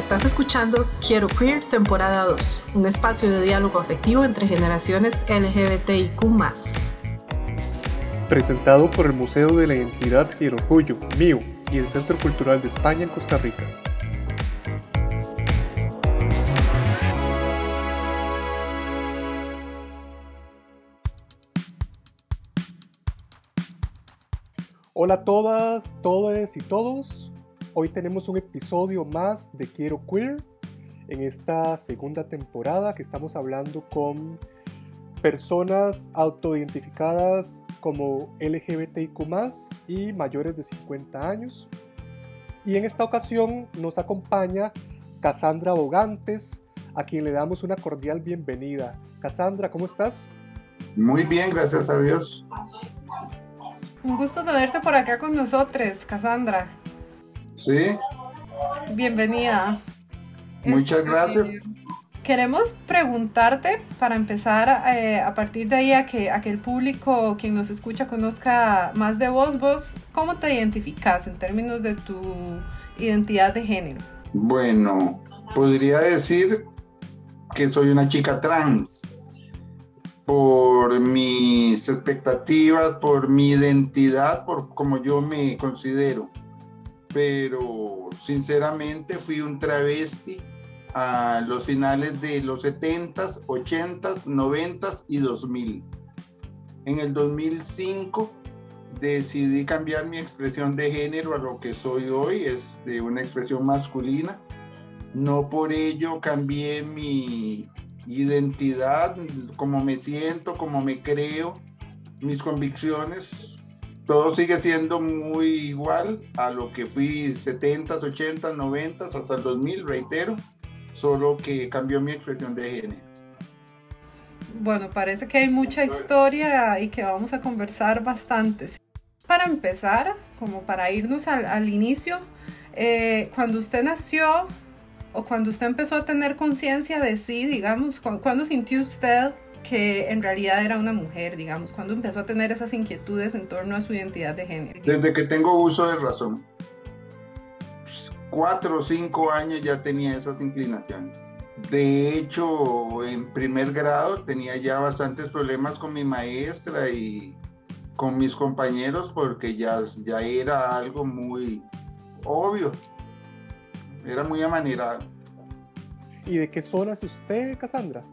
Estás escuchando Quiero Queer temporada 2, un espacio de diálogo afectivo entre generaciones LGBTIQ. Presentado por el Museo de la Identidad y el Orgullo, MIO, y el Centro Cultural de España en Costa Rica. Hola a todas, todos y todos. Hoy tenemos un episodio más de Quiero Queer en esta segunda temporada que estamos hablando con personas autoidentificadas como LGBTIQ y mayores de 50 años. Y en esta ocasión nos acompaña Cassandra Bogantes, a quien le damos una cordial bienvenida. Cassandra, ¿cómo estás? Muy bien, gracias a Dios. Un gusto tenerte por acá con nosotros, Cassandra. Sí. Bienvenida. Muchas este, gracias. Queremos preguntarte, para empezar, eh, a partir de ahí, a que, a que el público, quien nos escucha, conozca más de vos, vos, ¿cómo te identificas en términos de tu identidad de género? Bueno, podría decir que soy una chica trans por mis expectativas, por mi identidad, por como yo me considero. Pero sinceramente fui un travesti a los finales de los 70s, 80s, 90s y 2000. En el 2005 decidí cambiar mi expresión de género a lo que soy hoy, es de una expresión masculina. No por ello cambié mi identidad, cómo me siento, cómo me creo, mis convicciones, todo sigue siendo muy igual a lo que fui 70s, 80s, 90s, hasta el 2000, reitero, solo que cambió mi expresión de género. Bueno, parece que hay mucha historia y que vamos a conversar bastante. Para empezar, como para irnos al, inicio, eh, cuando usted nació, o cuando usted empezó a tener conciencia de sí, digamos, cuando sintió usted que en realidad era una mujer, digamos, cuando empezó a tener esas inquietudes en torno a su identidad de género? Desde que tengo uso de razón. Cuatro o cinco años ya tenía esas inclinaciones. De hecho, en primer grado tenía ya bastantes problemas con mi maestra y con mis compañeros porque ya, ya era algo muy obvio era muy amanerado. ¿Y de qué zona es usted, Cassandra?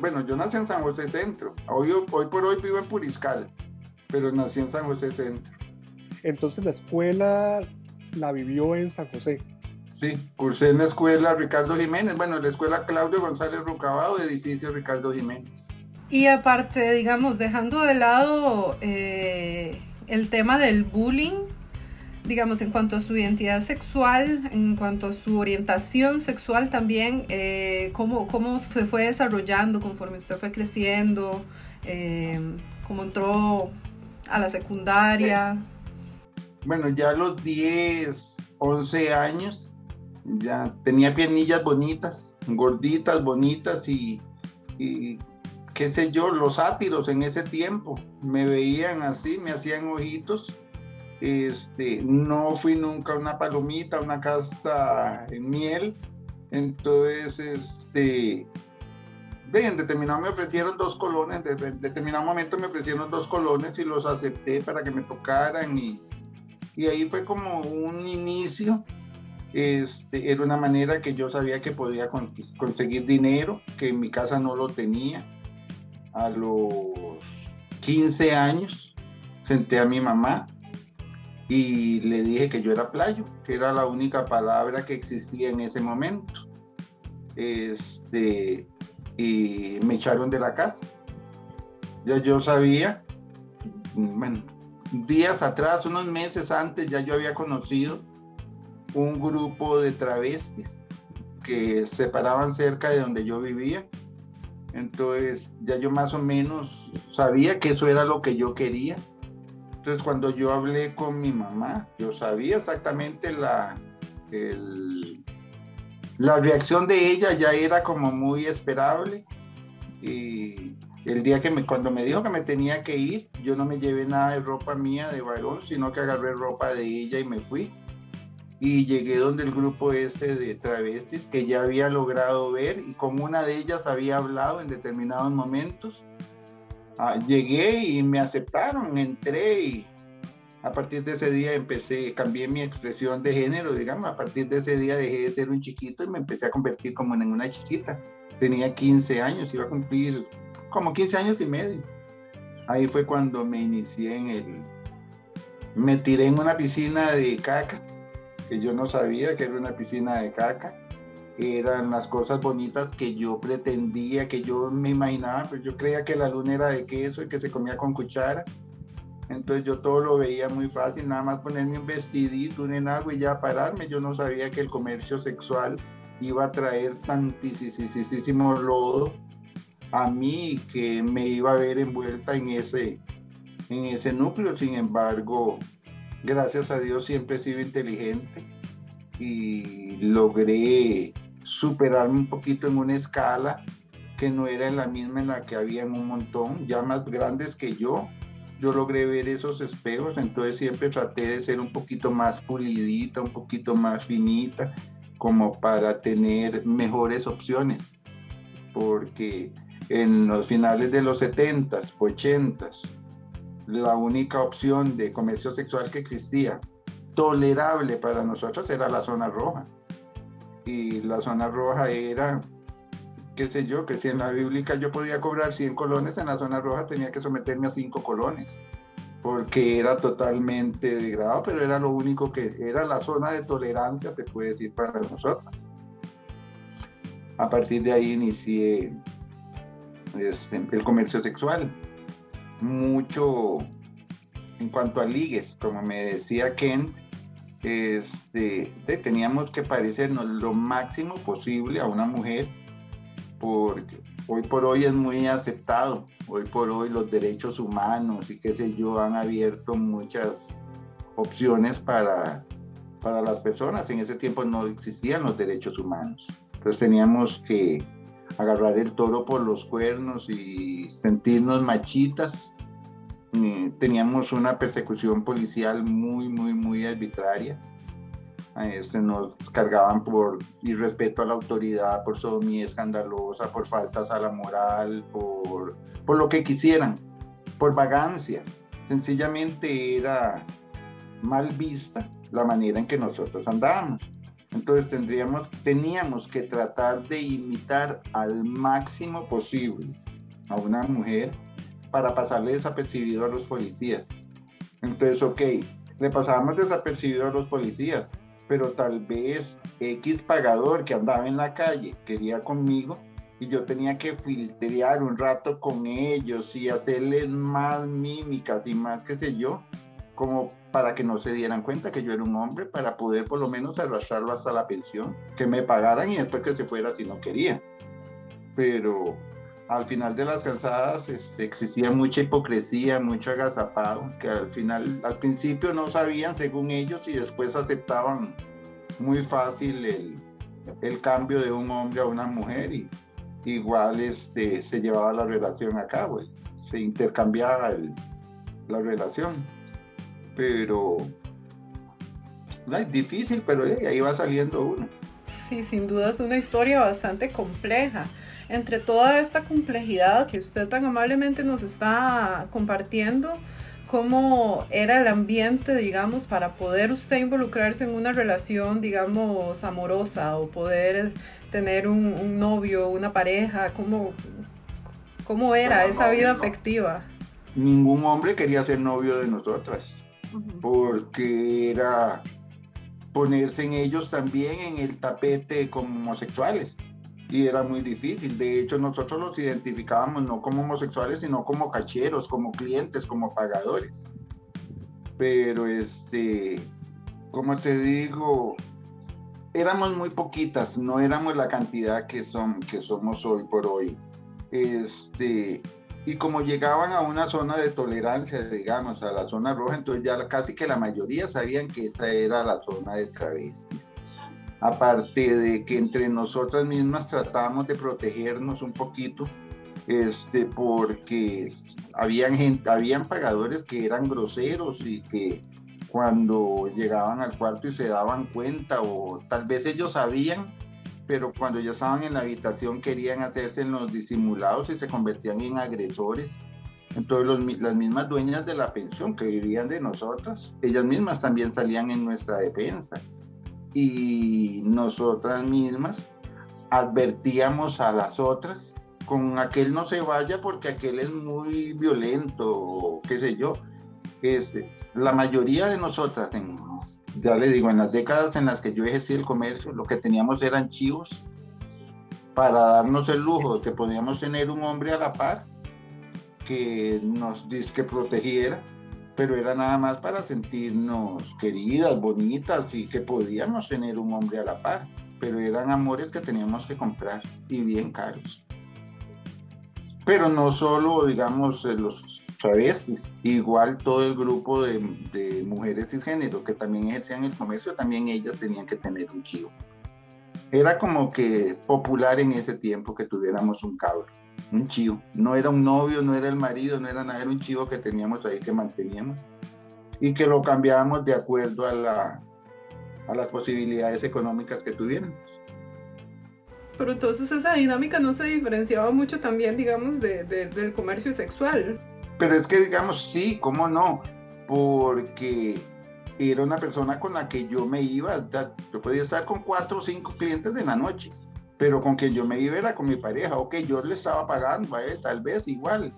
Bueno, yo nací en San José Centro. Hoy, hoy por hoy vivo en Puriscal, pero nací en San José Centro. Entonces la escuela la vivió en San José. Sí, cursé en la escuela Ricardo Jiménez, bueno, la escuela Claudio González Rucabado, edificio Ricardo Jiménez. Y aparte, digamos, dejando de lado eh, el tema del bullying, digamos, en cuanto a su identidad sexual, en cuanto a su orientación sexual también, eh, cómo, cómo, se fue desarrollando conforme usted fue creciendo, eh, cómo entró a la secundaria. Bueno, ya a los 10, 11 años, ya tenía piernillas bonitas, gorditas, bonitas y, y qué sé yo, los sátiros en ese tiempo me veían así, me hacían ojitos este, no fui nunca una palomita, una casta en miel. Entonces, este, en determinado me ofrecieron dos colones, en determinado momento me ofrecieron dos colones y los acepté para que me tocaran y, y ahí fue como un inicio. Este, era una manera que yo sabía que podía conseguir dinero, que en mi casa no lo tenía. A los 15 años senté a mi mamá y le dije que yo era playo, que era la única palabra que existía en ese momento. Este, y me echaron de la casa. Ya yo sabía, bueno, días atrás, unos meses antes, ya yo había conocido un grupo de travestis que se paraban cerca de donde yo vivía. Entonces ya yo más o menos sabía que eso era lo que yo quería entonces cuando yo hablé con mi mamá, yo sabía exactamente la, la reacción de ella ya era como muy esperable. Y el día que me, cuando me dijo que me tenía que ir, yo no me llevé nada de ropa mía de varón, sino que agarré ropa de ella y me fui. y llegué donde el grupo este de travestis que ya había logrado ver y con una de ellas había hablado en determinados momentos. Ah, llegué y me aceptaron, entré y a partir de ese día empecé, cambié mi expresión de género, digamos, a partir de ese día dejé de ser un chiquito y me empecé a convertir como en una chiquita. Tenía 15 años, iba a cumplir como 15 años y medio. Ahí fue cuando me inicié en el... Me tiré en una piscina de caca que yo no sabía que era una piscina de caca. Eran las cosas bonitas que yo pretendía, que yo me imaginaba, pues yo creía que la luna era de queso y que se comía con cuchara. Entonces yo todo lo veía muy fácil, nada más ponerme un vestidito, un agua y ya pararme. Yo no sabía que el comercio sexual iba a traer tantísimo lodo a mí que me iba a ver envuelta en ese, en ese núcleo. Sin embargo, gracias a Dios siempre he sido inteligente y logré superarme un poquito en una escala que no era en la misma en la que había un montón, ya más grandes que yo. Yo logré ver esos espejos, entonces siempre traté de ser un poquito más pulidita, un poquito más finita, como para tener mejores opciones. Porque en los finales de los 70s, 80s, la única opción de comercio sexual que existía tolerable para nosotros era la zona roja. Y la zona roja era, qué sé yo, que si en la bíblica yo podía cobrar 100 colones, en la zona roja tenía que someterme a 5 colones, porque era totalmente degradado, pero era lo único que era la zona de tolerancia, se puede decir, para nosotros. A partir de ahí inicié este, el comercio sexual mucho en cuanto a ligues, como me decía Kent, este, teníamos que parecernos lo máximo posible a una mujer, porque hoy por hoy es muy aceptado, hoy por hoy los derechos humanos y qué sé yo han abierto muchas opciones para, para las personas. En ese tiempo no existían los derechos humanos, entonces teníamos que agarrar el toro por los cuernos y sentirnos machitas. Mm, teníamos una persecución policial muy, muy, muy arbitraria. Este, nos cargaban por irrespeto a la autoridad, por sodomía escandalosa, por faltas a la moral, por, por lo que quisieran, por vagancia. Sencillamente era mal vista la manera en que nosotros andábamos. Entonces tendríamos, teníamos que tratar de imitar al máximo posible a una mujer para pasarle desapercibido a los policías. Entonces, ok, le pasábamos desapercibido a los policías, pero tal vez X pagador que andaba en la calle quería conmigo y yo tenía que filtrear un rato con ellos y hacerles más mímicas y más qué sé yo, como para que no se dieran cuenta que yo era un hombre, para poder por lo menos arrastrarlo hasta la pensión, que me pagaran y después que se fuera si no quería. Pero al final de las cansadas este, existía mucha hipocresía, mucho agazapado, que al final, al principio no sabían según ellos y después aceptaban muy fácil el, cambio de un hombre a una mujer y igual este, se llevaba la relación a cabo, se intercambiaba la relación pero es difícil, pero ahí va saliendo uno. Sí, sin duda es una historia bastante compleja. Entre toda esta complejidad que usted tan amablemente nos está compartiendo, ¿cómo era el ambiente, digamos, para poder usted involucrarse en una relación, digamos, amorosa o poder tener un, novio, una pareja? ¿Cómo, cómo era esa vida afectiva? Ningún hombre quería ser novio de nosotras porque era ponerse en ellos también en el tapete como homosexuales. Y era muy difícil. De hecho, nosotros los identificábamos no como homosexuales, sino como cacheros, como clientes, como pagadores. Pero este, como te digo, éramos muy poquitas, no éramos la cantidad que, son, que somos hoy por hoy. Este, y como llegaban a una zona de tolerancia, digamos, a la zona roja, entonces ya casi que la mayoría sabían que esa era la zona de travestis. Aparte de que entre nosotras mismas tratábamos de protegernos un poquito, este, porque habían, gente, habían pagadores que eran groseros y que cuando llegaban al cuarto y se daban cuenta o tal vez ellos sabían, pero cuando ya estaban en la habitación querían hacerse en los disimulados y se convertían en agresores. Entonces las mismas dueñas de la pensión que vivían de nosotras, ellas mismas también salían en nuestra defensa. Y nosotras mismas advertíamos a las otras con aquel no se vaya porque aquel es muy violento, qué sé yo. Este, la mayoría de nosotras, en, ya le digo, en las décadas en las que yo ejercí el comercio, lo que teníamos eran chivos para darnos el lujo de que podíamos tener un hombre a la par que nos que protegiera, pero era nada más para sentirnos queridas, bonitas y que podíamos tener un hombre a la par, pero eran amores que teníamos que comprar y bien caros. Pero no solo, digamos, los travestis, igual todo el grupo de, de mujeres cisgénero que también ejercían el comercio, también ellas tenían que tener un chivo. Era como que popular en ese tiempo que tuviéramos un cabro un chivo. No era un novio, no era el marido, no era nada, era un chivo que teníamos ahí que manteníamos y que lo cambiábamos de acuerdo a, la, a las posibilidades económicas que tuviéramos. Pero entonces esa dinámica no se diferenciaba mucho también, digamos, de, del comercio sexual. Pero es que, digamos, sí, ¿cómo no? Porque era una persona con la que yo me iba, yo podía estar con cuatro o cinco clientes en la noche pero con quien yo me iba era con mi pareja, ok, yo le estaba pagando a él, tal vez igual,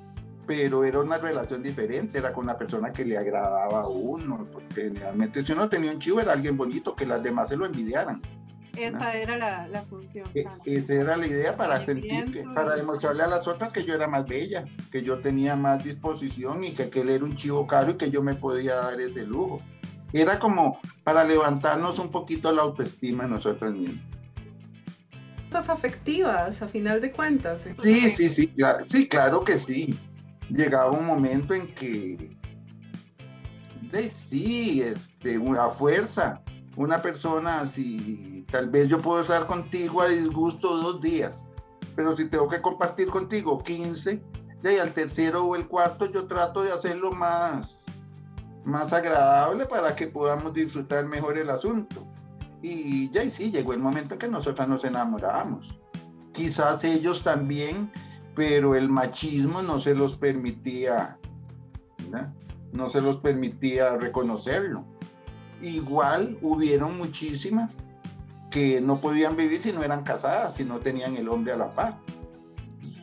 pero era una relación diferente, era con una persona que le agradaba a uno, porque generalmente si uno tenía un chivo era alguien bonito, que las demás se lo envidiaran. Esa era la, la función. E, esa era la idea para sentir, que, para demostrarle a las otras que yo era más bella, que yo tenía más disposición y que aquel era un chivo caro y que yo me podía dar ese lujo. Era como para levantarnos un poquito la autoestima nosotras afectivas, a final de cuentas. Sí, sí, sí, sí, claro que sí. Llegaba un momento en que, de, sí, este, una fuerza, una persona, si tal vez yo puedo estar contigo a disgusto dos días, pero si tengo que compartir contigo 15, y al tercero o el cuarto yo trato de hacerlo más, más agradable para que podamos disfrutar mejor el asunto. Y ya y sí, llegó el momento en que nosotras nos enamorábamos. Quizás ellos también, pero el machismo no se los permitía, no se los permitía reconocerlo. Igual hubieron muchísimas que no podían vivir si no eran casadas, si no tenían el hombre a la par.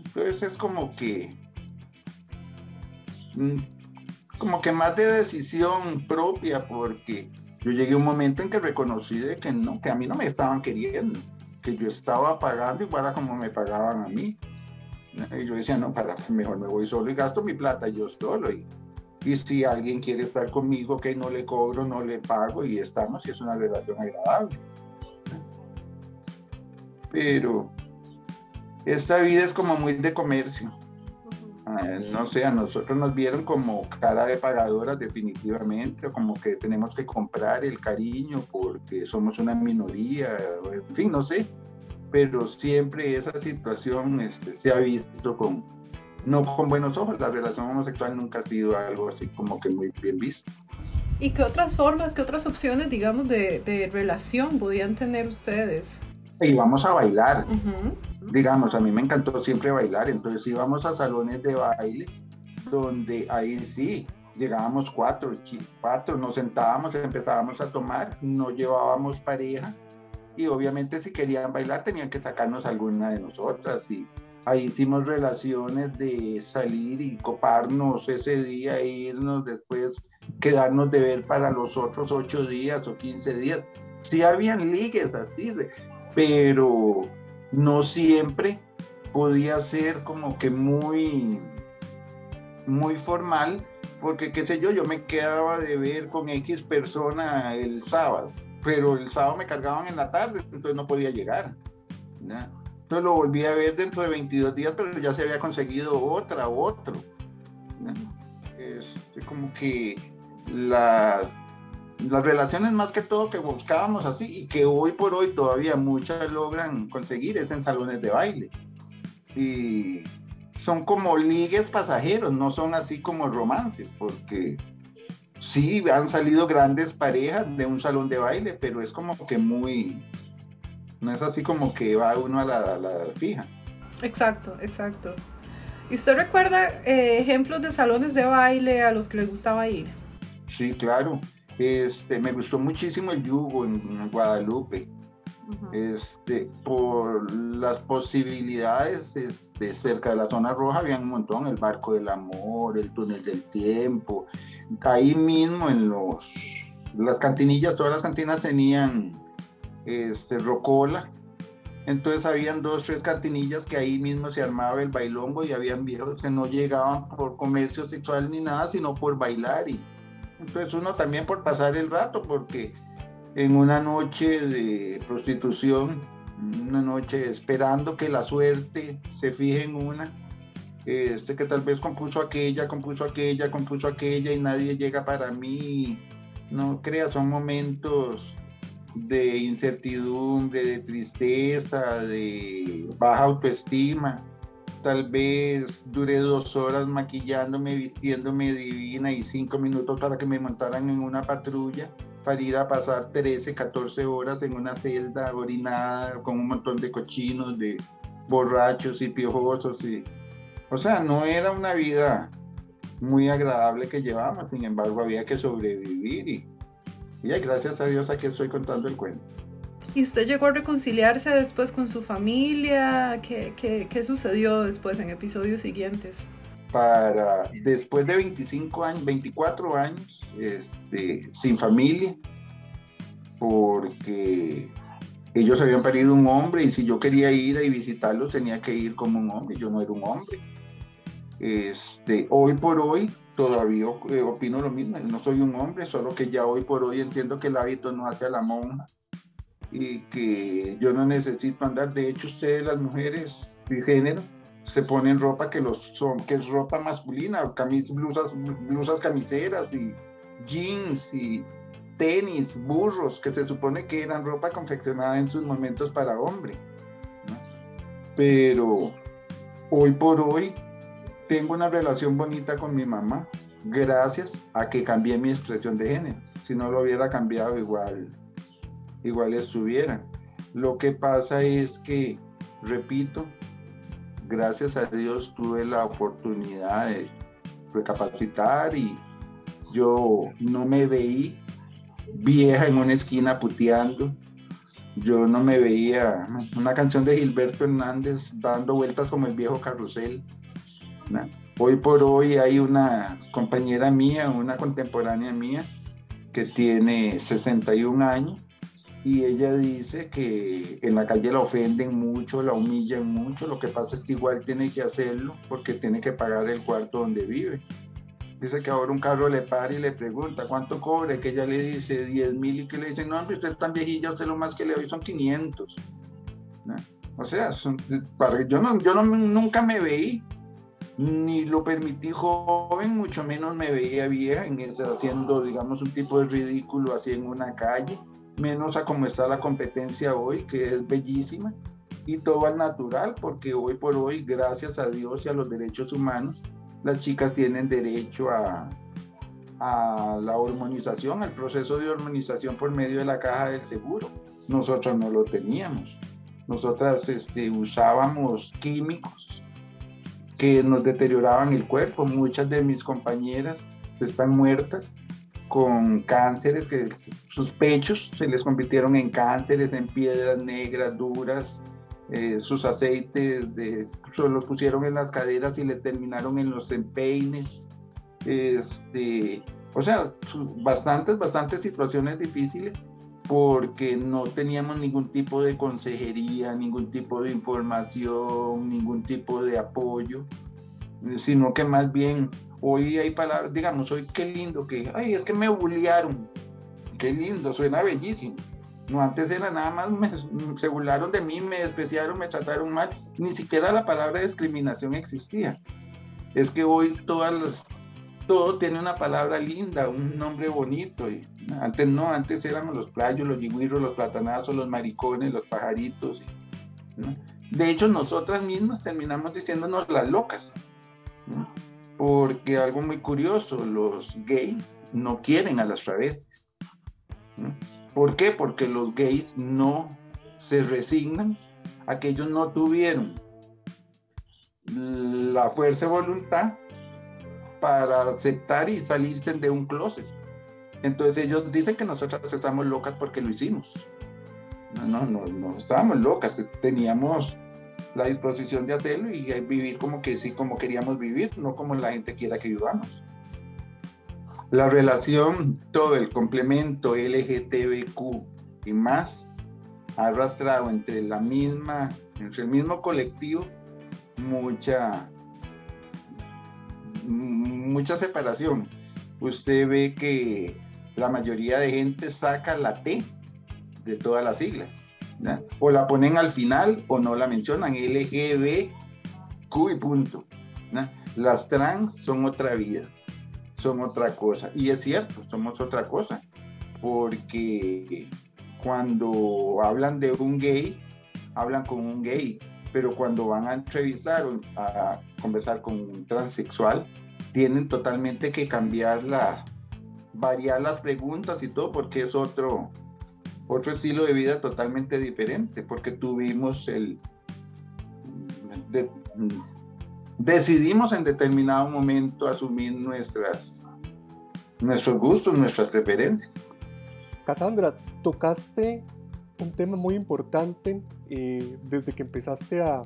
Entonces es como que, mm, como que más de decisión propia, porque yo llegué a un momento en que reconocí de que no, que a mí no me estaban queriendo, que yo estaba pagando igual a como me pagaban a mí. Y yo decía, no, para, mejor me voy solo y gasto mi plata yo solo. Y, y si alguien quiere estar conmigo, que no le cobro, no le pago y estamos y es una relación agradable. Pero esta vida es como muy de comercio. Ah, no sé, a nosotros nos vieron como cara de pagadoras definitivamente, como que tenemos que comprar el cariño porque somos una minoría, en fin, no sé, pero siempre esa situación este, se ha visto con, no con buenos ojos, la relación homosexual nunca ha sido algo así como que muy bien visto. ¿Y qué otras formas, qué otras opciones, digamos, de, de relación podían tener ustedes? íbamos a bailar. Digamos, a mí me encantó siempre bailar, entonces íbamos a salones de baile donde ahí sí, llegábamos cuatro, cuatro, nos sentábamos, empezábamos a tomar, no llevábamos pareja y obviamente si querían bailar tenían que sacarnos alguna de nosotras y ahí hicimos relaciones de salir y coparnos ese día e irnos después quedarnos de ver para los otros ocho días o quince días. Sí habían ligues así, pero no siempre podía ser como que muy, muy formal, porque qué sé yo, yo me quedaba de ver con X persona el sábado, pero el sábado me cargaban en la tarde, entonces no podía llegar. Entonces lo volví a ver dentro de 22 días, pero ya se había conseguido otra, otro. Es como que la las relaciones más que todo que buscábamos así y que hoy por hoy todavía muchas logran conseguir es en salones de baile. Y son como ligues pasajeros, no son así como romances, porque sí, han salido grandes parejas de un salón de baile, pero es como que muy, no es así como que va uno a la, la fija. Exacto, exacto. ¿Y usted recuerda eh, ejemplos de salones de baile a los que le gustaba ir? Sí, claro. Este, me gustó muchísimo el yugo en, Guadalupe. este, por las posibilidades este, cerca de la zona roja había un montón, el barco del amor, el túnel del tiempo, ahí mismo en los, las cantinillas, todas las cantinas tenían este, rocola, entonces habían dos, tres cantinillas que ahí mismo se armaba el bailongo y habían viejos que no llegaban por comercio sexual ni nada, sino por bailar. Y entonces uno también por pasar el rato, porque en una noche de prostitución, una noche esperando que la suerte se fije en una, este que tal vez compuso aquella, compuso aquella, compuso aquella y nadie llega para mí. No crea, son momentos de incertidumbre, de tristeza, de baja autoestima. Tal vez duré dos horas maquillándome, vistiéndome divina y cinco minutos para que me montaran en una patrulla para ir a pasar 13, 14 horas en una celda orinada con un montón de cochinos, de borrachos y piojosos. O sea, no era una vida muy agradable que llevábamos, sin embargo había que sobrevivir y y gracias a Dios aquí estoy contando el cuento. ¿Y usted llegó a reconciliarse después con su familia? ¿Qué, qué, qué sucedió después en episodios siguientes? Para después de 25 años, 24 años, este, sin familia, porque ellos habían parido un hombre y si yo quería ir y visitarlos tenía que ir como un hombre, yo no era un hombre. Este, hoy por hoy todavía eh, opino lo mismo, no soy un hombre, solo que ya hoy por hoy entiendo que el hábito no hace a la monja y que yo no necesito andar, de hecho ustedes las mujeres de género se ponen ropa que los son, que es ropa masculina, camis, blusas, blusas camiseras y jeans y tenis, burros, que se supone que eran ropa confeccionada en sus momentos para hombre. Pero hoy por hoy tengo una relación bonita con mi mamá gracias a que cambié mi expresión de género. Si no lo hubiera cambiado, igual, igual estuviera. Lo que pasa es que, repito, gracias a Dios tuve la oportunidad de recapacitar y yo no me veí vieja en una esquina puteando. Yo no me veía una canción de Gilberto Hernández dando vueltas como el viejo carrusel. Hoy por hoy hay una compañera mía, una contemporánea mía, que tiene 61 años y ella dice que en la calle la ofenden mucho, la humillan mucho, lo que pasa es que igual tiene que hacerlo porque tiene que pagar el cuarto donde vive. Dice que ahora un carro le para y le pregunta cuánto cobra, que ella le dice 10 mil y que le dice, no, hombre, usted tan viejilla, usted lo más que le doy son 500. O sea, yo, no, yo no, nunca me veí ni lo permití joven, mucho menos me veía vieja en haciendo, digamos, un tipo de ridículo así en una calle, menos a como está la competencia hoy, que es bellísima, y todo al natural, porque hoy por hoy, gracias a Dios y a los derechos humanos, las chicas tienen derecho a, a la hormonización, al proceso de hormonización por medio de la caja del seguro. Nosotros no lo teníamos. Nosotras este, usábamos químicos que nos deterioraban el cuerpo. Muchas de mis compañeras están muertas con cánceres, que sus pechos se les convirtieron en cánceres, en piedras negras, duras. Eh, sus aceites de, los pusieron en las caderas y le terminaron en los empeines. Este, o sea, bastantes, bastantes situaciones difíciles porque no teníamos ningún tipo de consejería, ningún tipo de información, ningún tipo de apoyo, sino que más bien hoy hay palabras, digamos, hoy qué lindo que, ay, es que me bullearon, qué lindo, suena bellísimo. No, antes era nada más, me, se burlaron de mí, me despreciaron, me trataron mal, ni siquiera la palabra discriminación existía. Es que hoy todas las, todo tiene una palabra linda, un nombre bonito. Y antes no, antes éramos los playos, los yigüirros, los platanazos, los maricones, los pajaritos. De hecho, nosotras mismas terminamos diciéndonos las locas. Porque algo muy curioso, los gays no quieren a las travestis. ¿Por qué? Porque los gays no se resignan a que ellos no tuvieron la fuerza de voluntad para aceptar y salirse de un closet. Entonces ellos dicen que nosotras estamos locas porque lo hicimos. No, no, no, no estábamos locas, teníamos la disposición de hacerlo y vivir como que sí, como queríamos vivir, no como la gente quiera que vivamos. La relación, todo el complemento LGTBQ y más ha arrastrado entre la misma, entre el mismo colectivo, mucha, mucha separación. Usted ve que la mayoría de gente saca la T de todas las siglas. O la ponen al final o no la mencionan, LGBQ y punto. Las trans son otra vida, son otra cosa. Y es cierto, somos otra cosa, porque cuando hablan de un gay, hablan con un gay, pero cuando van a entrevistar a conversar con un transexual, tienen totalmente que cambiar la, variar las preguntas y todo, porque es otro, otro estilo de vida totalmente diferente, porque tuvimos el... decidimos en determinado momento asumir nuestras, nuestros gustos, nuestras preferencias. Cassandra, tocaste un tema muy importante eh, desde que empezaste a,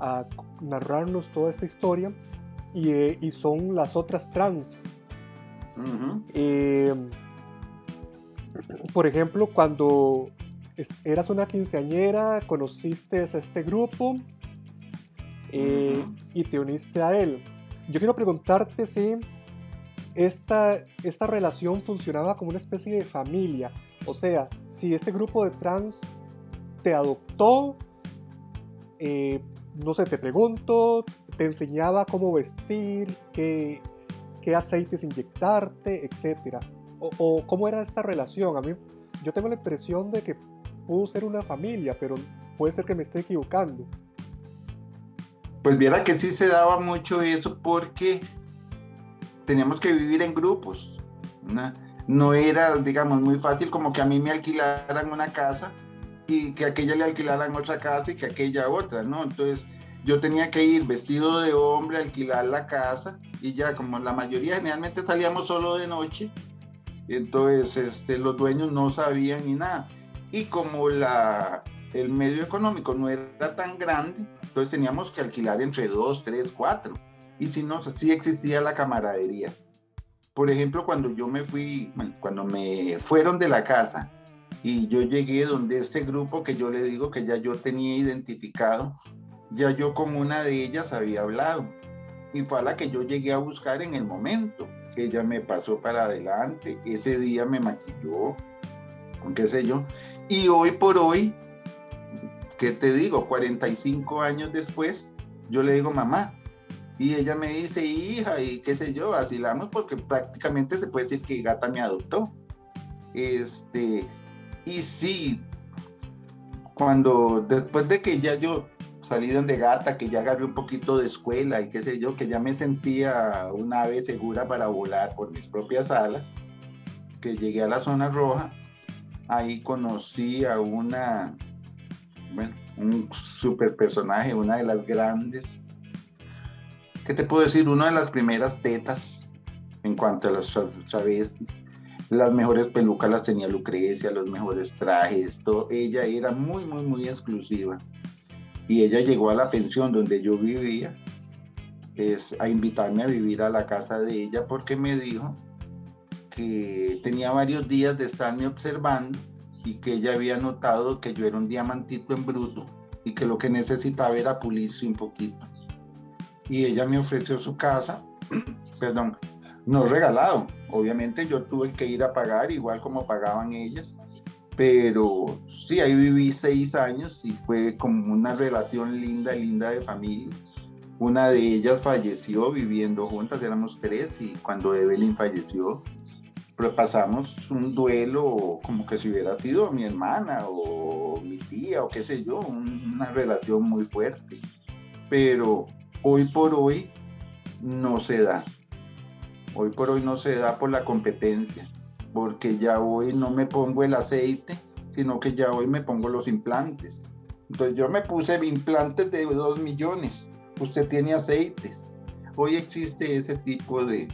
a, narrarnos toda esta historia y, eh, y son las otras trans. Por ejemplo, cuando eras una quinceañera, conociste a este grupo eh, y te uniste a él. Yo quiero preguntarte si esta, esta relación funcionaba como una especie de familia. O sea, si este grupo de trans te adoptó, eh, no sé, te pregunto, te enseñaba cómo vestir, qué, qué aceites inyectarte, etcétera o, cómo era esta relación. A mí, yo tengo la impresión de que pudo ser una familia, pero puede ser que me esté equivocando. Pues viera que sí se daba mucho eso porque teníamos que vivir en grupos. No era, digamos, muy fácil como que a mí me alquilaran una casa y que aquella le alquilaran otra casa y que aquella otra, ¿no? Entonces yo tenía que ir vestido de hombre, alquilar la casa y ya como la mayoría generalmente salíamos solo de noche, entonces, este, los dueños no sabían ni nada. Y como la, el medio económico no era tan grande, entonces teníamos que alquilar entre dos, tres, cuatro. Y si no, sí existía la camaradería. Por ejemplo, cuando yo me fui, cuando me fueron de la casa y yo llegué donde este grupo que yo le digo que ya yo tenía identificado, ya yo con una de ellas había hablado. Y fue a la que yo llegué a buscar en el momento ella me pasó para adelante, ese día me maquilló, con qué sé yo, y hoy por hoy, ¿qué te digo? 45 años después, yo le digo mamá, y ella me dice hija, y qué sé yo, vacilamos porque prácticamente se puede decir que Gata me adoptó. Este, y sí, cuando después de que ya yo salí de gata, que ya agarré un poquito de escuela y qué sé yo, que ya me sentía una ave segura para volar por mis propias alas, que llegué a la zona roja, ahí conocí a una, bueno, un super personaje, una de las grandes, ¿qué te puedo decir? Una de las primeras tetas en cuanto a los travestis. Las mejores pelucas las tenía Lucrecia, los mejores trajes, todo. ella era muy, muy, muy exclusiva y ella llegó a la pensión donde yo vivía es, a invitarme a vivir a la casa de ella porque me dijo que tenía varios días de estarme observando y que ella había notado que yo era un diamantito en bruto y que lo que necesitaba era pulirse un poquito. Y ella me ofreció su casa, perdón, no regalado. Obviamente yo tuve que ir a pagar igual como pagaban ellas pero sí, ahí viví seis años y fue como una relación linda, linda de familia. Una de ellas falleció viviendo juntas, éramos tres y cuando Evelyn falleció, pues pasamos un duelo como que si hubiera sido mi hermana o mi tía o qué sé yo, una relación muy fuerte. Pero hoy por hoy no se da. Hoy por hoy no se da por la competencia, porque ya hoy no me pongo el aceite, sino que ya hoy me pongo los implantes. Entonces yo me puse implantes de 2 millones, usted tiene aceites. Hoy existe ese tipo de,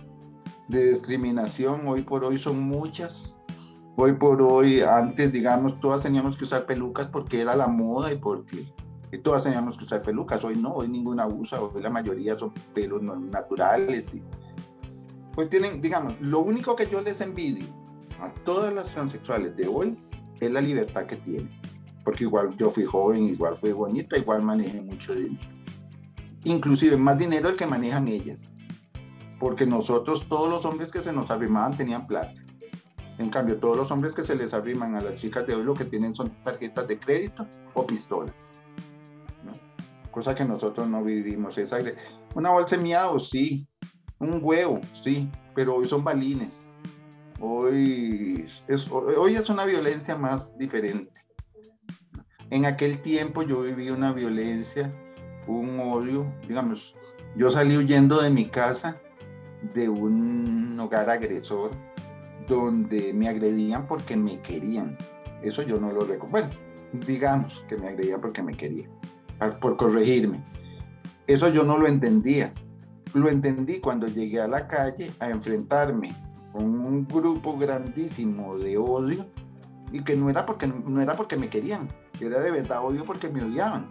de discriminación, hoy por hoy son muchas. Hoy por hoy, antes, digamos, todas teníamos que usar pelucas porque era la moda y porque todas teníamos que usar pelucas. Hoy no, hoy ninguna usa, hoy la mayoría son pelos naturales. Y, hoy tienen, digamos, lo único que yo les envidio a todas las transexuales de hoy es la libertad que tienen. Porque igual yo fui joven, igual fui bonita, igual manejé mucho dinero. Inclusive más dinero el que manejan ellas. Porque nosotros, todos los hombres que se nos arrimaban tenían plata. En cambio, todos los hombres que se les arriman a las chicas de hoy lo que tienen son tarjetas de crédito o pistolas cosa que nosotros no vivimos. Esa, una bolsa de miado, sí. Un huevo, sí, pero hoy son balines. Hoy es, hoy es una violencia más diferente. En aquel tiempo yo viví una violencia, un odio, digamos, yo salí huyendo de mi casa de un hogar agresor donde me agredían porque me querían. Eso yo no lo recuerdo. Bueno, digamos que me agredían porque me querían por corregirme. Eso yo no lo entendía. Lo entendí cuando llegué a la calle a enfrentarme con un grupo grandísimo de odio y que no era porque, no era porque me querían, era de verdad odio porque me odiaban,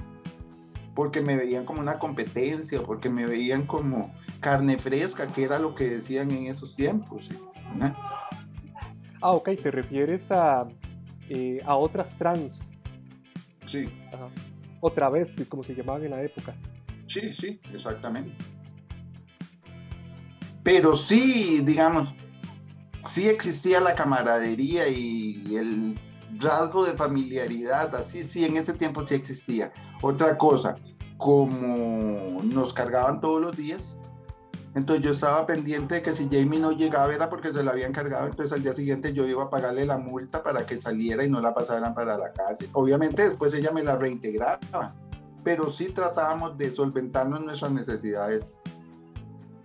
porque me veían como una competencia, porque me veían como carne fresca, que era lo que decían en esos tiempos. Ah, ok, te refieres a, eh, a otras trans. Sí. Ajá o travestis, como se llamaban en la época. Sí, sí, exactamente. Pero sí, digamos, sí existía la camaradería y el rasgo de familiaridad, así sí, en ese tiempo sí existía. Otra cosa, como nos cargaban todos los días, entonces yo estaba pendiente de que si Jamie no llegaba era porque se la habían cargado, entonces al día siguiente yo iba a pagarle la multa para que saliera y no la pasaran para la cárcel. Obviamente después ella me la reintegraba, pero sí tratábamos de solventarnos nuestras necesidades.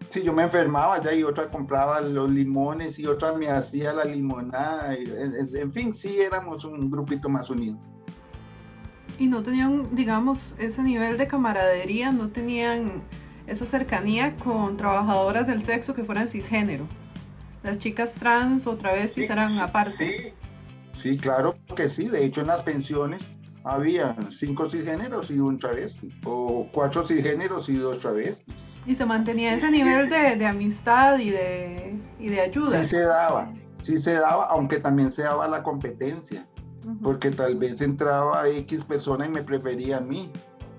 Si yo me enfermaba ya y otra compraba los limones y otra me hacía la limonada, en fin, sí éramos un grupito más unido. Y no tenían, digamos, ese nivel de camaradería, no tenían esa cercanía con trabajadoras del sexo que fueran cisgénero. Las chicas trans o travestis eran aparte. Sí, sí, claro que sí. De hecho, en las pensiones había cinco cisgéneros y un travesti, o cuatro cisgéneros y dos travestis. Y se mantenía ese nivel de, de, amistad y de, y de ayuda. Sí se daba, sí se daba, aunque también se daba la competencia, porque tal vez entraba X persona y me prefería a mí,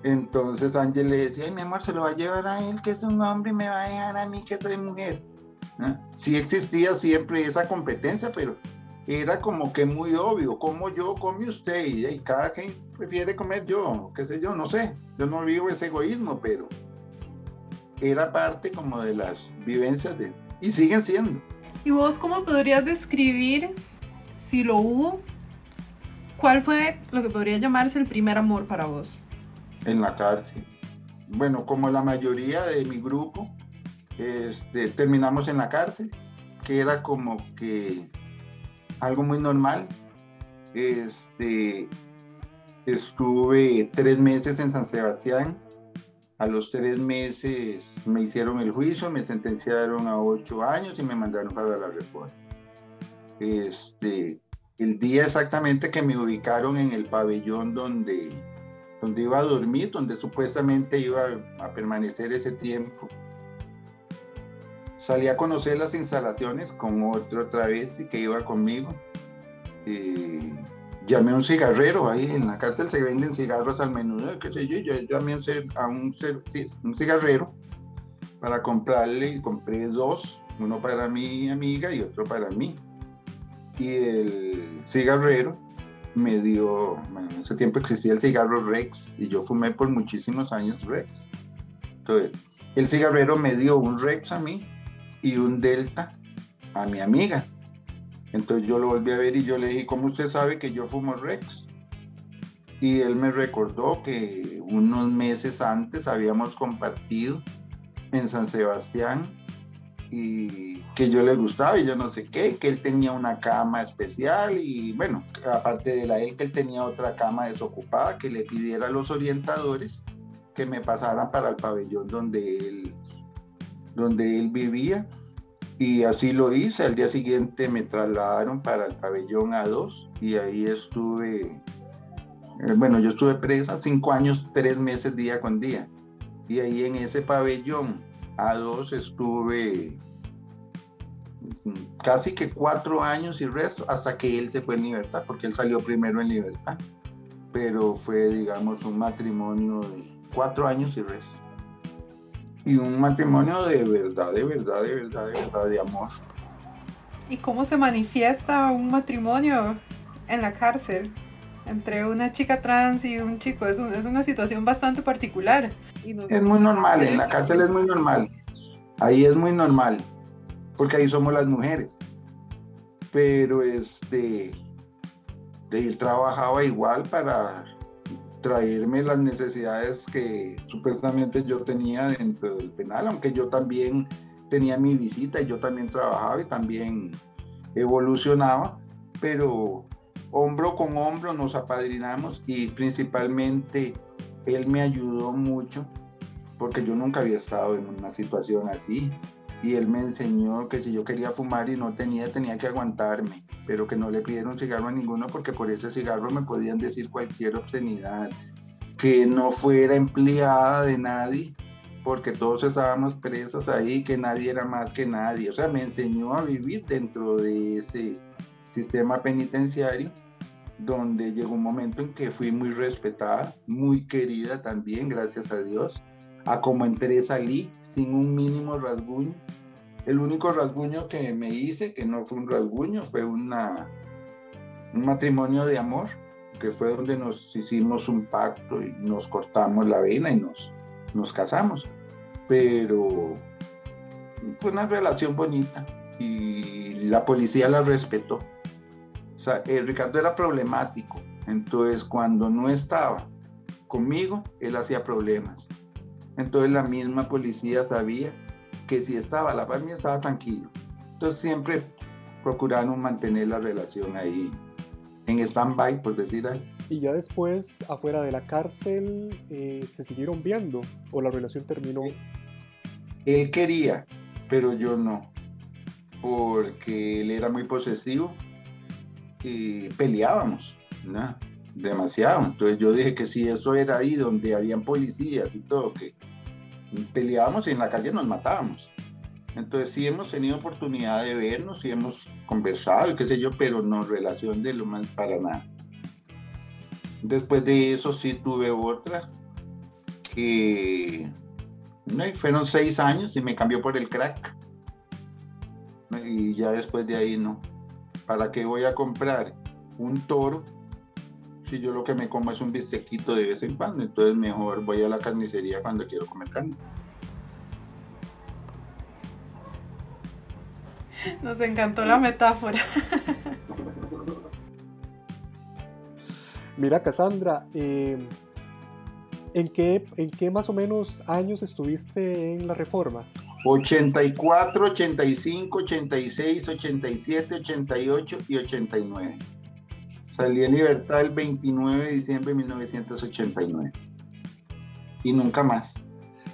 entonces Ángel le decía, ay mi amor, se lo va a llevar a él que es un hombre y me va a dejar a mí que soy mujer. Sí existía siempre esa competencia, pero era como que muy obvio, como yo, come usted, y, cada quien prefiere comer yo, qué sé yo, no sé, yo no vivo ese egoísmo, pero era parte como de las vivencias de, y siguen siendo. ¿Y vos cómo podrías describir, si lo hubo, cuál fue lo que podría llamarse el primer amor para vos? en la cárcel. Bueno, como la mayoría de mi grupo, este, terminamos en la cárcel, que era como que algo muy normal. Este, estuve tres meses en San Sebastián. A los tres meses me hicieron el juicio, me sentenciaron a ocho años y me mandaron para la reforma. Este, el día exactamente que me ubicaron en el pabellón donde donde iba a dormir, donde supuestamente iba a permanecer ese tiempo. Salí a conocer las instalaciones con otro otra vez que iba conmigo. Llamé a un cigarrero, ahí en la cárcel se venden cigarros al menudo, qué sé yo, yo llamé a un, un cigarrero para comprarle y compré dos, uno para mi amiga y otro para mí. Y el cigarrero me dio, bueno, en ese tiempo existía el cigarro Rex y yo fumé por muchísimos años Rex. Entonces, el cigarrero me dio un Rex a mí y un Delta a mi amiga. Entonces yo lo volví a ver y yo le dije, ¿cómo usted sabe que yo fumo Rex? Y él me recordó que unos meses antes habíamos compartido en San Sebastián y que yo le gustaba y yo no sé qué, que él tenía una cama especial y bueno, aparte de la él que él tenía otra cama desocupada, que le pidiera a los orientadores que me pasaran para el pabellón donde él, donde él vivía y así lo hice. Al día siguiente me trasladaron para el pabellón A2 y ahí estuve, eh, bueno, yo estuve presa cinco años, tres meses día con día. Y ahí en ese pabellón A2 estuve casi que cuatro años y resto, hasta que él se fue en libertad, porque él salió primero en libertad. Pero fue, digamos, un matrimonio de cuatro años y resto. Y un matrimonio de verdad, de verdad, de verdad, de verdad, de amor. ¿Y cómo se manifiesta un matrimonio en la cárcel? entre una chica trans y un chico. Es, es una situación bastante particular. Es muy normal, en la cárcel es muy normal. Ahí es muy normal, porque ahí somos las mujeres. Pero este, él trabajaba igual para traerme las necesidades que supuestamente yo tenía dentro del penal, aunque yo también tenía mi visita y yo también trabajaba y también evolucionaba, pero hombro con hombro nos apadrinamos y principalmente él me ayudó mucho porque yo nunca había estado en una situación así y él me enseñó que si yo quería fumar y no tenía, tenía que aguantarme, pero que no le pidieron cigarro a ninguno porque por ese cigarro me podían decir cualquier obscenidad, que no fuera empleada de nadie porque todos estábamos presos ahí, que nadie era más que nadie, o sea, me enseñó a vivir dentro de ese sistema penitenciario, donde llegó un momento en que fui muy respetada, muy querida también, gracias a Dios, a como entré salí sin un mínimo rasguño. El único rasguño que me hice, que no fue un rasguño, fue una, un matrimonio de amor, que fue donde nos hicimos un pacto y nos cortamos la vena y nos, nos casamos. Pero fue una relación bonita y la policía la respetó. O eh, Ricardo era problemático, entonces cuando no estaba conmigo, él hacía problemas. Entonces la misma policía sabía que si estaba la par estaba tranquilo. Entonces siempre procuraron mantener la relación ahí en stand-by, por decir algo. Y ya después, afuera de la cárcel, eh, ¿se siguieron viendo o la relación terminó? Él quería, pero yo no, porque él era muy posesivo y peleábamos, ¿no? demasiado. Entonces yo dije que si eso era ahí donde habían policías y todo, que peleábamos y en la calle nos matábamos. Entonces sí hemos tenido oportunidad de vernos y hemos conversado qué sé yo, pero no relación de lo más para nada. Después de eso sí tuve otra que no, fueron seis años y me cambió por el crack. Y ya después de ahí no. ¿Para qué voy a comprar un toro si yo lo que me como es un bistequito de vez en cuando? Entonces mejor voy a la carnicería cuando quiero comer carne. Nos encantó la metáfora. Mira, Cassandra, eh, ¿en, qué, ¿en qué más o menos años estuviste en la reforma? 84, 85, 86, 87, 88 y 89. Salí en libertad el 29 de diciembre de 1989. Y nunca más.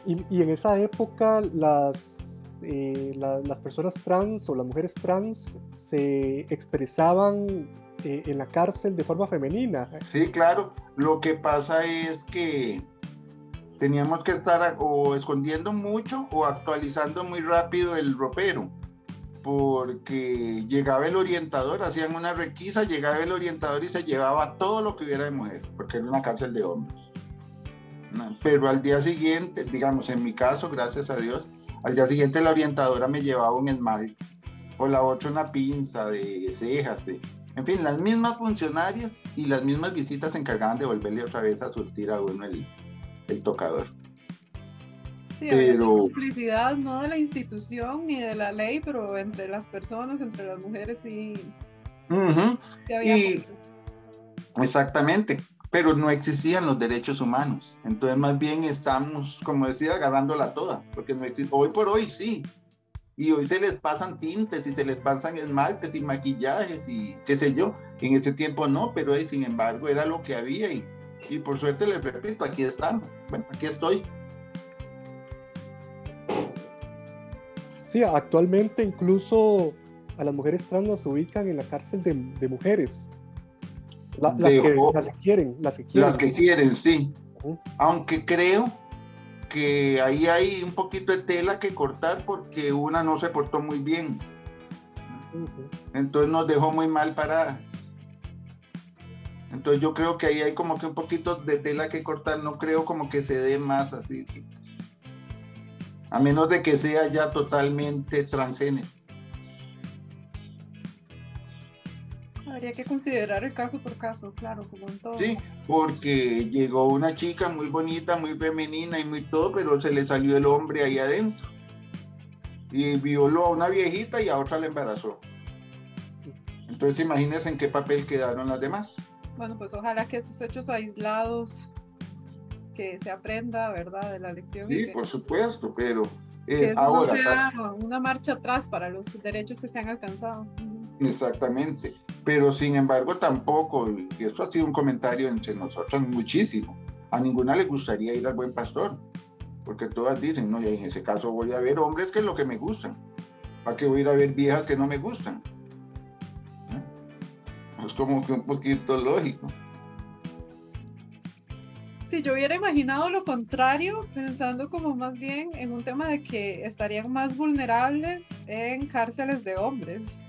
Y, y en esa época las, eh, las personas trans o las mujeres trans se expresaban eh, en la cárcel de forma femenina. Sí, claro. Lo que pasa es que teníamos que estar o escondiendo mucho o actualizando muy rápido el ropero, porque llegaba el orientador, hacían una requisa, llegaba el orientador y se llevaba todo lo que hubiera de mujer, porque era una cárcel de hombres. pero al día siguiente, digamos, en mi caso, gracias a Dios, al día siguiente la orientadora me llevaba un esmalte, o la otra una pinza de cejas, en fin, las mismas funcionarias y las mismas visitas se encargaban de volverle otra vez a surtir a uno el tocador. Sí, pero publicidad no de la institución ni de la ley, pero entre las personas, entre las mujeres sí. y, exactamente. pero no existían los derechos humanos. Entonces más bien estamos, como decía, agarrándola toda, porque no existe, hoy por hoy sí. Y hoy se les pasan tintes y se les pasan esmaltes y maquillajes y qué sé yo. En ese tiempo no, pero sin embargo era lo que había y, y por suerte les repito, aquí estamos. Bueno, aquí estoy. Sí, actualmente incluso a las mujeres trans las ubican en la cárcel de, de mujeres. las, que, las, que, quieren, las que quieren. Las que quieren, sí. Aunque creo que ahí hay un poquito de tela que cortar porque una no se portó muy bien. Entonces nos dejó muy mal paradas. Entonces yo creo que ahí hay como que un poquito de tela que cortar, no creo como que se dé más así. A menos de que sea ya totalmente transgénero. Habría que considerar el caso por caso, claro, como en todo. Sí, porque llegó una chica muy bonita, muy femenina y muy todo, pero se le salió el hombre ahí adentro. Y violó a una viejita y a otra la embarazó. Entonces imagínense en qué papel quedaron las demás. Bueno, pues ojalá que esos hechos aislados, que se aprenda, ¿verdad?, de la lección. Sí, por supuesto, pero eh, ahora... sea una marcha atrás para los derechos que se han alcanzado. Exactamente pero sin embargo tampoco, y esto ha sido un comentario entre nosotros muchísimo, a ninguna le gustaría ir al buen pastor, porque todas dicen, no, y en ese caso voy a ver hombres que es lo que me gustan, ¿para qué voy a ir a ver viejas que no me gustan? ¿Eh? Es como que un poquito lógico. Si yo hubiera imaginado lo contrario, pensando como más bien en un tema de que estarían más vulnerables en cárceles de hombres.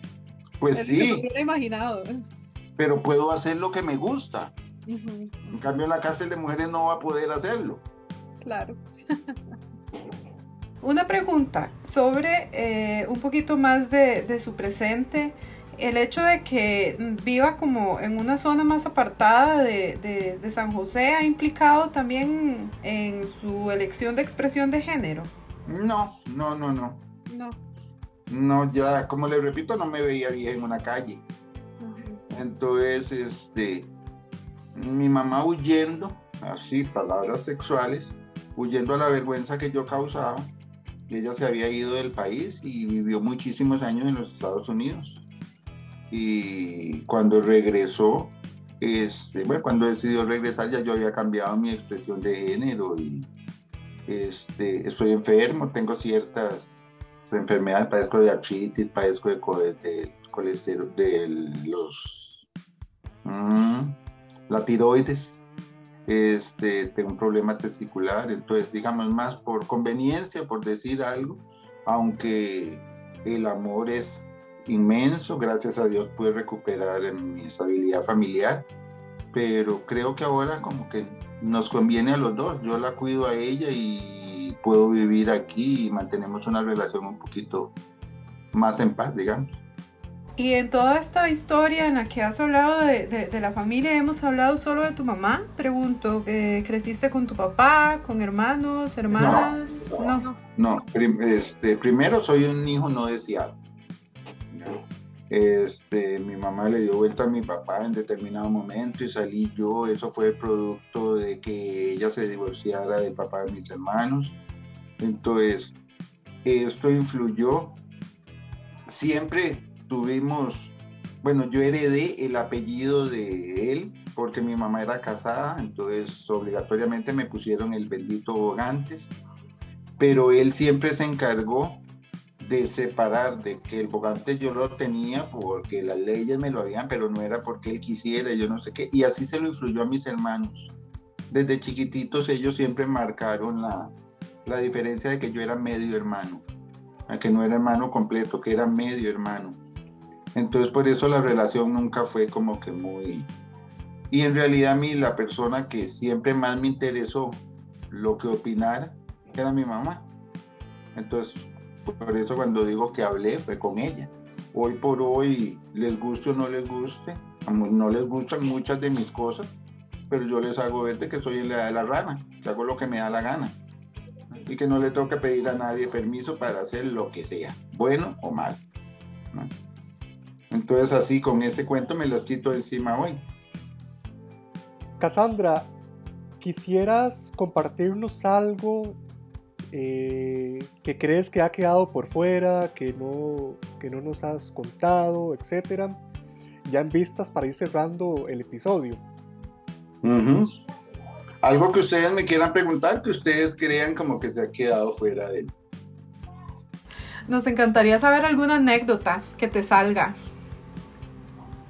Pues sí. imaginado. Pero puedo hacer lo que me gusta. En cambio, en la cárcel de mujeres no va a poder hacerlo. Claro. Una pregunta sobre eh, un poquito más de, su presente. El hecho de que viva como en una zona más apartada de, de San José ha implicado también en su elección de expresión de género. No, no, no, no. No no, ya, como le repito, no me veía bien en una calle. Entonces, este, mi mamá huyendo, así, palabras sexuales, huyendo a la vergüenza que yo causaba, ella se había ido del país y vivió muchísimos años en los Estados Unidos. Y cuando regresó, este, bueno, cuando decidió regresar ya yo había cambiado mi expresión de género y este, estoy enfermo, tengo ciertas enfermedades, padezco de artritis, padezco de, colesterol, de los, mm, la tiroides, este, tengo un problema testicular, entonces digamos más por conveniencia, por decir algo, aunque el amor es inmenso, gracias a Dios pude recuperar mi estabilidad familiar, pero creo que ahora como que nos conviene a los dos, yo la cuido a ella y puedo vivir aquí y mantenemos una relación un poquito más en paz, digamos. Y en toda esta historia en la que has hablado de, de, la familia, ¿hemos hablado solo de tu mamá? Pregunto, eh, ¿creciste con tu papá, con hermanos, hermanas? No, no. no. este, primero soy un hijo no deseado. Este, mi mamá le dio vuelta a mi papá en determinado momento y salí yo. Eso fue producto de que ella se divorciara del papá de mis hermanos. Entonces, esto influyó. Siempre tuvimos, bueno, yo heredé el apellido de él porque mi mamá era casada, entonces obligatoriamente me pusieron el bendito Bogantes, pero él siempre se encargó de separar, de que el Bogantes yo lo tenía porque las leyes me lo habían, pero no era porque él quisiera, yo no sé qué, y así se lo influyó a mis hermanos. Desde chiquititos ellos siempre marcaron la, la diferencia de que yo era medio hermano, a que no era hermano completo, que era medio hermano. Entonces por eso la relación nunca fue como que muy... Y en realidad a mí la persona que siempre más me interesó lo que opinara era mi mamá. Entonces por eso cuando digo que hablé fue con ella. Hoy por hoy, les guste o no les guste, no les gustan muchas de mis cosas, pero yo les hago ver que soy la de la rana, que hago lo que me da la gana y que no le toca pedir a nadie permiso para hacer lo que sea, bueno o mal. Entonces así con ese cuento me las quito encima hoy. Cassandra, ¿quisieras compartirnos algo eh, que crees que ha quedado por fuera, que no, que no nos has contado, etcétera? Ya en vistas para ir cerrando el episodio. Algo que ustedes me quieran preguntar, que ustedes crean como que se ha quedado fuera de él. Nos encantaría saber alguna anécdota que te salga,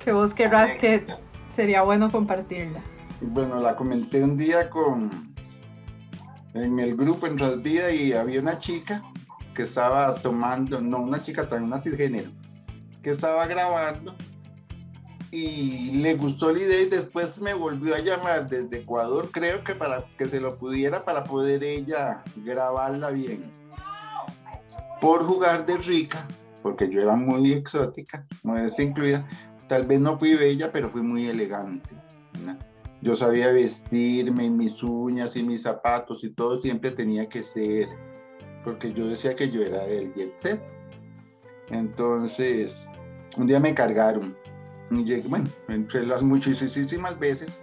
que vos querrás que sería bueno compartirla. Bueno, la comenté un día con en el grupo en Rasvida y había una chica que estaba tomando, no una chica, también una cisgénero, que estaba grabando y le gustó la idea y después me volvió a llamar desde Ecuador, creo que para que se lo pudiera para poder ella grabarla bien. Por jugar de rica, porque yo era muy exótica, no es incluida, tal vez no fui bella, pero fui muy elegante. Yo sabía vestirme, mis uñas y mis zapatos y todo siempre tenía que ser, porque yo decía que yo era el jet set. Entonces, un día me cargaron bueno, entre las muchísimas veces,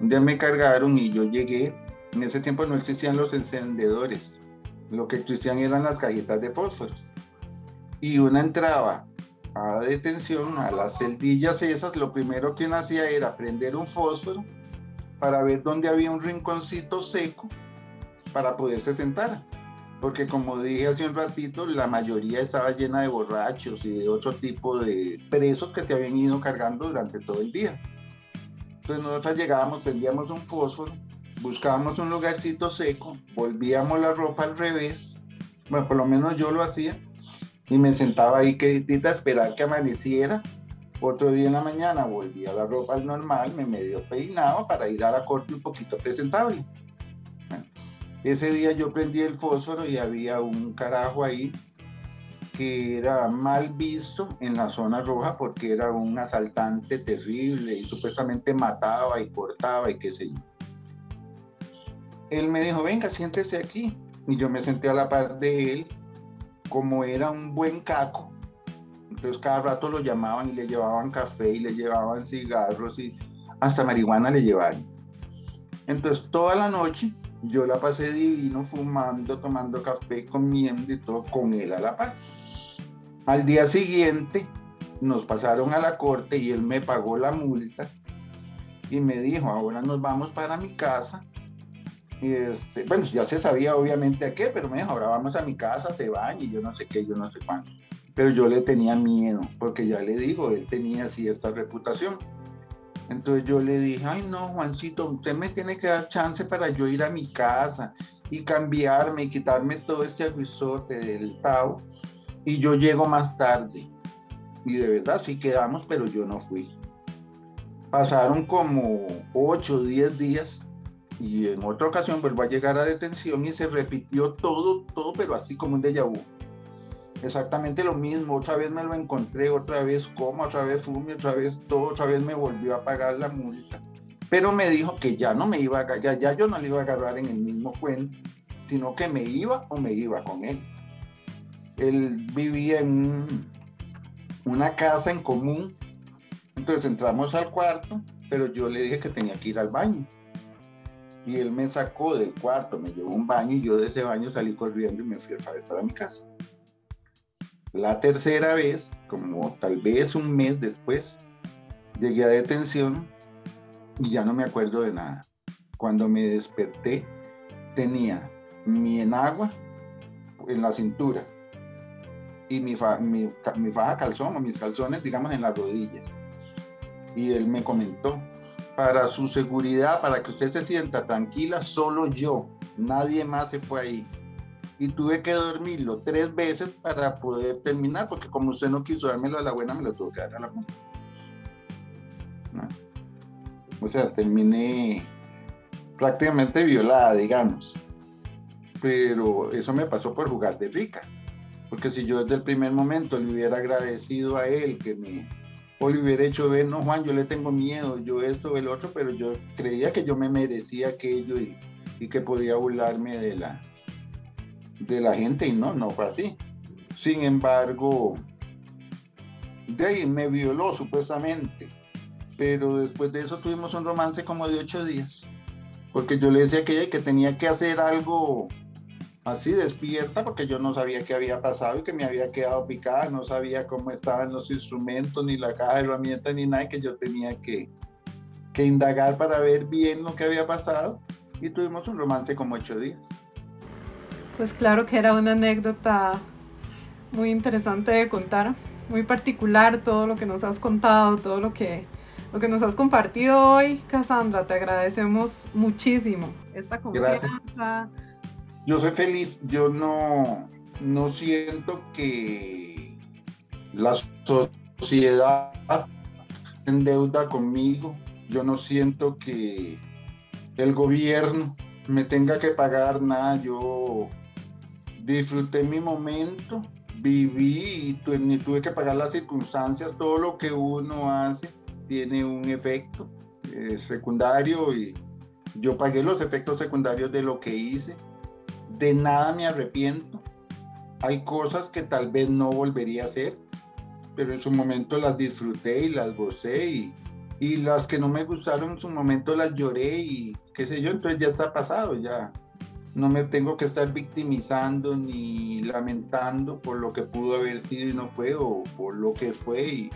un día me cargaron y yo llegué, en ese tiempo no existían los encendedores, lo que existían eran las cajitas de fósforos. Y una entraba a detención, a las celdillas esas, lo primero que uno hacía era prender un fósforo para ver dónde había un rinconcito seco para poderse sentar porque como dije hace un ratito, la mayoría estaba llena de borrachos y de otro tipo de presos que se habían ido cargando durante todo el día. Entonces nosotros llegábamos, prendíamos un fósforo, buscábamos un lugarcito seco, volvíamos la ropa al revés, bueno, por lo menos yo lo hacía, y me sentaba ahí quedita a esperar que amaneciera. Otro día en la mañana volvía la ropa al normal, me medio peinaba para ir a la corte un poquito presentable. Ese día yo prendí el fósforo y había un carajo ahí que era mal visto en la zona roja porque era un asaltante terrible y supuestamente mataba y cortaba y qué sé yo. Él me dijo, venga, siéntese aquí. Y yo me senté a la par de él, como era un buen caco. Entonces cada rato lo llamaban y le llevaban café y le llevaban cigarros y hasta marihuana le llevaban. Entonces toda la noche yo la pasé divino fumando, tomando café, comiendo y todo con él a la par. Al día siguiente nos pasaron a la corte y él me pagó la multa y me dijo, ahora nos vamos para mi casa. Y este, bueno, ya se sabía obviamente a qué, pero me dijo, ahora vamos a mi casa, se van y yo no sé qué, yo no sé cuándo. Pero yo le tenía miedo, porque ya le digo, él tenía cierta reputación. Entonces yo le dije, ay no, Juancito, usted me tiene que dar chance para yo ir a mi casa y cambiarme y quitarme todo este aguizote del Tao. Y yo llego más tarde. Y de verdad sí quedamos, pero yo no fui. Pasaron como 8 o 10 días y en otra ocasión vuelvo a llegar a detención y se repitió todo, todo, pero así como un déjà vu exactamente lo mismo, otra vez me lo encontré, otra vez como, otra vez fumé, otra vez todo, otra vez me volvió a pagar la multa. Pero me dijo que ya no me iba a ya, ya yo no le iba a agarrar en el mismo cuento, sino que me iba o me iba con él. Él vivía en una casa en común, entonces entramos al cuarto, pero yo le dije que tenía que ir al baño. Y él me sacó del cuarto, me llevó a un baño y yo de ese baño salí corriendo y me fui otra vez para mi casa. La tercera vez, como tal vez un mes después, llegué a detención y ya no me acuerdo de nada. Cuando me desperté, tenía mi enagua en la cintura y mi, mi, mi faja calzón o mis calzones, digamos, en las rodillas. Y él me comentó, para su seguridad, para que usted se sienta tranquila, solo yo, nadie más se fue ahí y tuve que dormirlo tres veces para poder terminar, porque como usted no quiso dármelo a la buena, me lo tuvo que dar a la buena. O sea, terminé prácticamente violada, digamos. Pero eso me pasó por jugar de rica. Porque si yo desde el primer momento le hubiera agradecido a él que me, o le hubiera hecho ver, no Juan, yo le tengo miedo, yo esto, el otro, pero yo creía que yo me merecía aquello y, y que podía burlarme de la, de la gente y no, no fue así. Sin embargo, de me violó supuestamente pero después de eso tuvimos un romance como de ocho días, porque yo le decía que ella que tenía que hacer algo así despierta, porque yo no sabía qué había pasado y que me había quedado picada, no sabía cómo estaban los instrumentos, ni la caja de herramientas, ni nada, que yo tenía que, que indagar para ver bien lo que había pasado y tuvimos un romance como ocho días. Pues claro que era una anécdota muy interesante de contar, muy particular todo lo que nos has contado, todo lo que, lo que nos has compartido hoy, Cassandra. Te agradecemos muchísimo esta confianza. Yo soy feliz, yo no, no siento que la sociedad en deuda conmigo, yo no siento que el gobierno me tenga que pagar nada, yo disfruté mi momento, viví y ni tuve que pagar las circunstancias, todo lo que uno hace tiene un efecto eh, secundario y yo pagué los efectos secundarios de lo que hice, de nada me arrepiento, hay cosas que tal vez no volvería a hacer, pero en su momento las disfruté y las gocé y, y las que no me gustaron en su momento las lloré y qué sé yo, entonces ya está pasado, ya no me tengo que estar victimizando ni lamentando por lo que pudo haber sido y no fue o por lo que fue y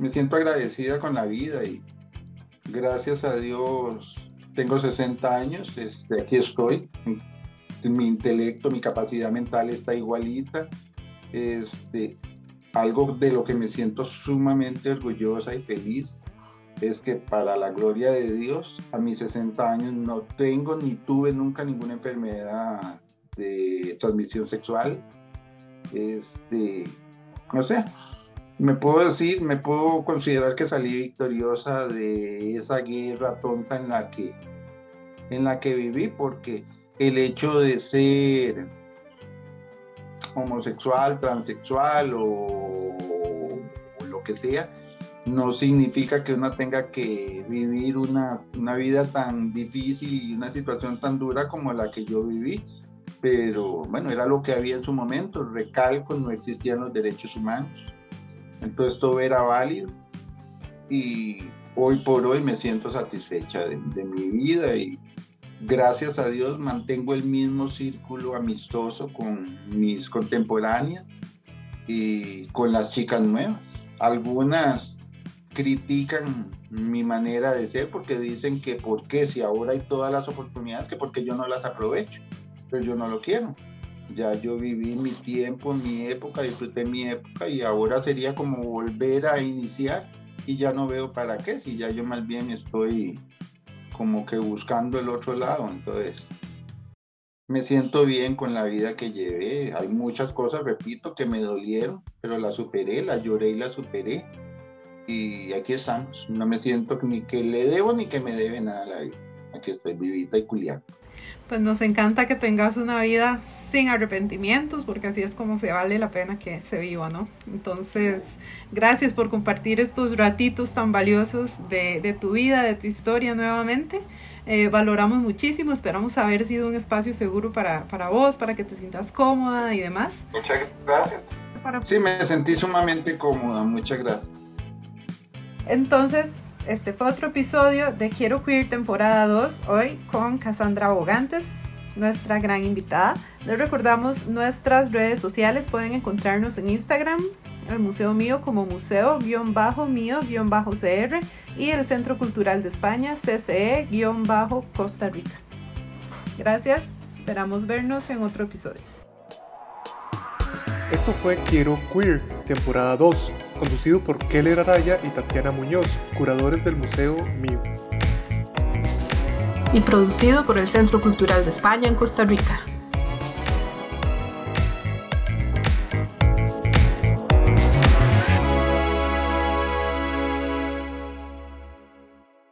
me siento agradecida con la vida y gracias a Dios tengo 60 años, este, aquí estoy, mi intelecto, mi capacidad mental está igualita, este, algo de lo que me siento sumamente orgullosa y feliz es que para la gloria de Dios, a mis 60 años no tengo ni tuve nunca ninguna enfermedad de transmisión sexual. Este, no sé, me puedo decir, me puedo considerar que salí victoriosa de esa guerra tonta en la que, en la que viví, porque el hecho de ser homosexual, transexual o lo que sea, no significa que uno tenga que vivir una, vida tan difícil y una situación tan dura como la que yo viví. Pero bueno, era lo que había en su momento. Recalco, no existían los derechos humanos. Entonces todo era válido. Y hoy por hoy me siento satisfecha de, de mi vida y gracias a Dios mantengo el mismo círculo amistoso con mis contemporáneas y con las chicas nuevas. Algunas critican mi manera de ser porque dicen que por qué si ahora hay todas las oportunidades que porque yo no las aprovecho, pero yo no lo quiero. Ya yo viví mi tiempo, mi época, disfruté mi época y ahora sería como volver a iniciar y ya no veo para qué, si ya yo más bien estoy como que buscando el otro lado, entonces me siento bien con la vida que llevé. Hay muchas cosas, repito, que me dolieron, pero las superé, las lloré y las superé y aquí estamos. No me siento ni que le debo ni que me debe nada a la vida. Aquí estoy vivita y culiada. Pues nos encanta que tengas una vida sin arrepentimientos, porque así es como se vale la pena que se viva, ¿no? Entonces, gracias por compartir estos ratitos tan valiosos de, de tu vida, de tu historia nuevamente. Eh, valoramos muchísimo, esperamos haber sido un espacio seguro para, para vos, para que te sientas cómoda y demás. Muchas gracias. Sí, me sentí sumamente cómoda, muchas gracias. Entonces, este fue otro episodio de Quiero Queer temporada 2, hoy con Cassandra Bogantes, nuestra gran invitada. Les recordamos nuestras redes sociales, pueden encontrarnos en Instagram, el Museo Mío como Museo-Mío-CR y el Centro Cultural de España, CCE-Costa Rica. Gracias, esperamos vernos en otro episodio. Esto fue Quiero Queer, temporada 2, conducido por Keller Araya y Tatiana Muñoz, curadores del Museo Mío. Y producido por el Centro Cultural de España en Costa Rica.